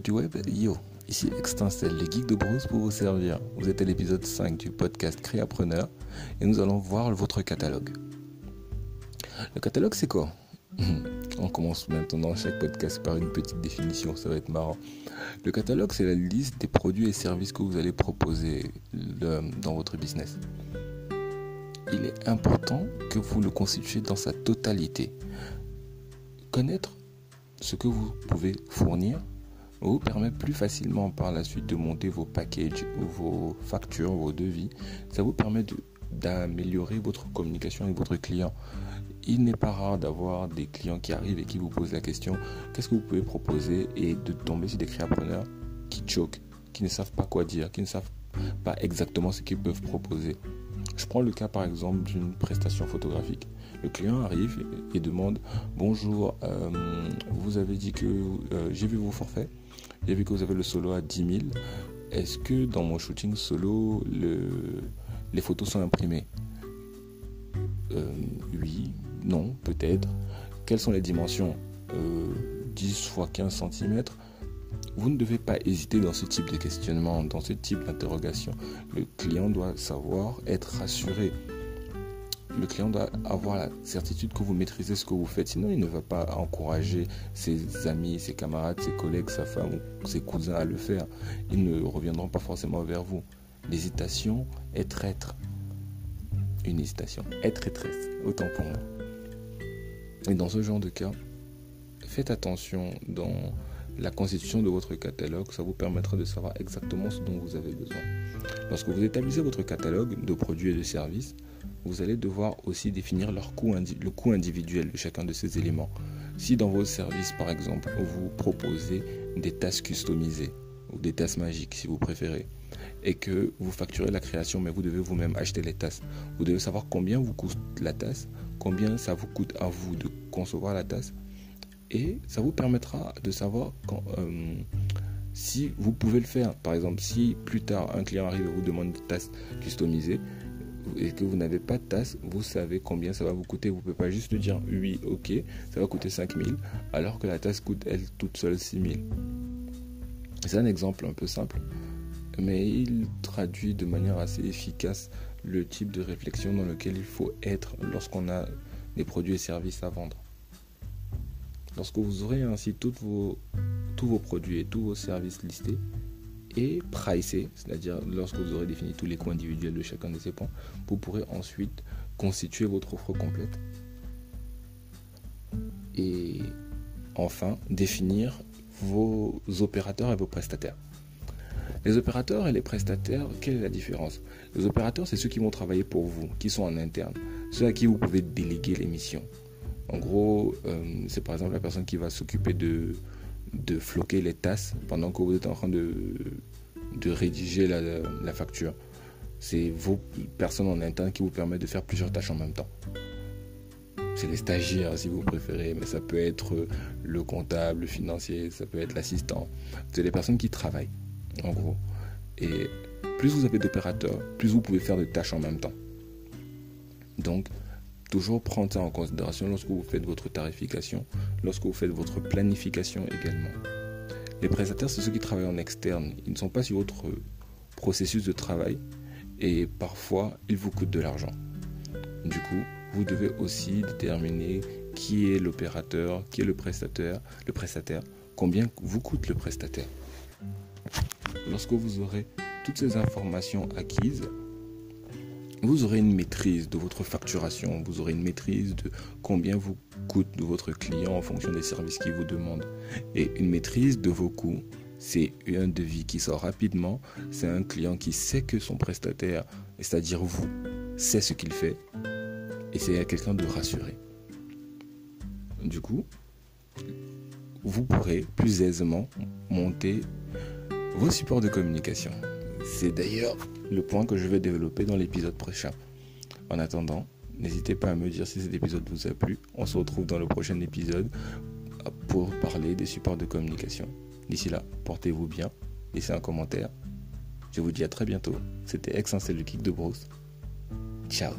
du web, yo, ici Extincelle, les geeks de Bruce pour vous servir. Vous êtes à l'épisode 5 du podcast Créapreneur et nous allons voir votre catalogue. Le catalogue, c'est quoi? On commence maintenant chaque podcast par une petite définition, ça va être marrant. Le catalogue, c'est la liste des produits et services que vous allez proposer dans votre business. Il est important que vous le constituiez dans sa totalité. Connaître ce que vous pouvez fournir vous permet plus facilement par la suite de monter vos packages, vos factures, vos devis. Ça vous permet d'améliorer votre communication avec votre client. Il n'est pas rare d'avoir des clients qui arrivent et qui vous posent la question qu'est-ce que vous pouvez proposer et de tomber sur des créateurs qui choquent, qui ne savent pas quoi dire, qui ne savent pas exactement ce qu'ils peuvent proposer. Je prends le cas par exemple d'une prestation photographique. Le client arrive et, demande Bonjour, euh, vous avez dit que euh, j'ai vu vos forfaits, j'ai vu que vous avez le solo à 10 000. Est-ce que dans mon shooting solo, les photos sont imprimées? Euh, Oui, non, peut-être. Quelles sont les dimensions? 10 x 15 cm vous ne devez pas hésiter dans ce type de questionnement, dans ce type d'interrogation. Le client doit savoir, être rassuré. Le client doit avoir la certitude que vous maîtrisez ce que vous faites. Sinon, il ne va pas encourager ses amis, ses camarades, ses collègues, sa femme ou ses cousins à le faire. Ils ne reviendront pas forcément vers vous. L'hésitation est traître. Une hésitation est traîtresse. Autant pour moi. Et dans ce genre de cas, faites attention dans la constitution de votre catalogue, ça vous permettra de savoir exactement ce dont vous avez besoin. Lorsque vous établissez votre catalogue de produits et de services, vous allez devoir aussi définir leur coût, le coût individuel de chacun de ces éléments. Si dans vos services, par exemple, vous proposez des tasses customisées ou des tasses magiques, si vous préférez, et que vous facturez la création, mais vous devez vous-même acheter les tasses, vous devez savoir combien vous coûte la tasse, combien ça vous coûte à vous de concevoir la tasse, et ça vous permettra de savoir quand, euh, si vous pouvez le faire. Par exemple, si plus tard un client arrive et vous demande une tasse customisée et que vous n'avez pas de tasse, vous savez combien ça va vous coûter. Vous ne pouvez pas juste dire oui, ok, ça va coûter 5000 alors que la tasse coûte elle toute seule 6000. C'est un exemple un peu simple, mais il traduit de manière assez efficace le type de réflexion dans lequel il faut être lorsqu'on a des produits et services à vendre. Lorsque vous aurez ainsi tous vos produits et tous vos services listés et pricés, c'est-à-dire lorsque vous aurez défini tous les coûts individuels de chacun de ces points, vous pourrez ensuite constituer votre offre complète. Et enfin, définir vos opérateurs et vos prestataires. Les opérateurs et les prestataires, quelle est la différence? Les opérateurs, c'est ceux qui vont travailler pour vous, qui sont en interne, ceux à qui vous pouvez déléguer les missions. En gros, euh, c'est par exemple la personne qui va s'occuper de, de floquer les tasses pendant que vous êtes en train de, de rédiger la, facture. C'est vos personnes en interne qui vous permettent de faire plusieurs tâches en même temps. C'est les stagiaires si vous préférez, mais ça peut être le comptable, le financier, ça peut être l'assistant. C'est les personnes qui travaillent, en gros. Et plus vous avez d'opérateurs, plus vous pouvez faire de tâches en même temps. Donc, Toujours prendre ça en considération lorsque vous faites votre tarification, lorsque vous faites votre planification également. Les prestataires, c'est ceux qui travaillent en externe. Ils ne sont pas sur votre processus de travail et parfois ils vous coûtent de l'argent. Du coup, vous devez aussi déterminer qui est l'opérateur, qui est le prestataire, le prestataire, combien vous coûte le prestataire. Lorsque vous aurez toutes ces informations acquises, vous aurez une maîtrise de votre facturation, vous aurez une maîtrise de combien vous coûte votre client en fonction des services qu'il vous demande. Et une maîtrise de vos coûts, c'est un devis qui sort rapidement, c'est un client qui sait que son prestataire, c'est-à-dire vous, sait ce qu'il fait, et c'est quelqu'un de rassuré. Du coup, vous pourrez plus aisément monter vos supports de communication. C'est d'ailleurs le point que je vais développer dans l'épisode prochain. En attendant, n'hésitez pas à me dire si cet épisode vous a plu. On se retrouve dans le prochain épisode pour parler des supports de communication. D'ici là, portez-vous bien, laissez un commentaire. Je vous dis à très bientôt. C'était Ex le kick de Bruce. Ciao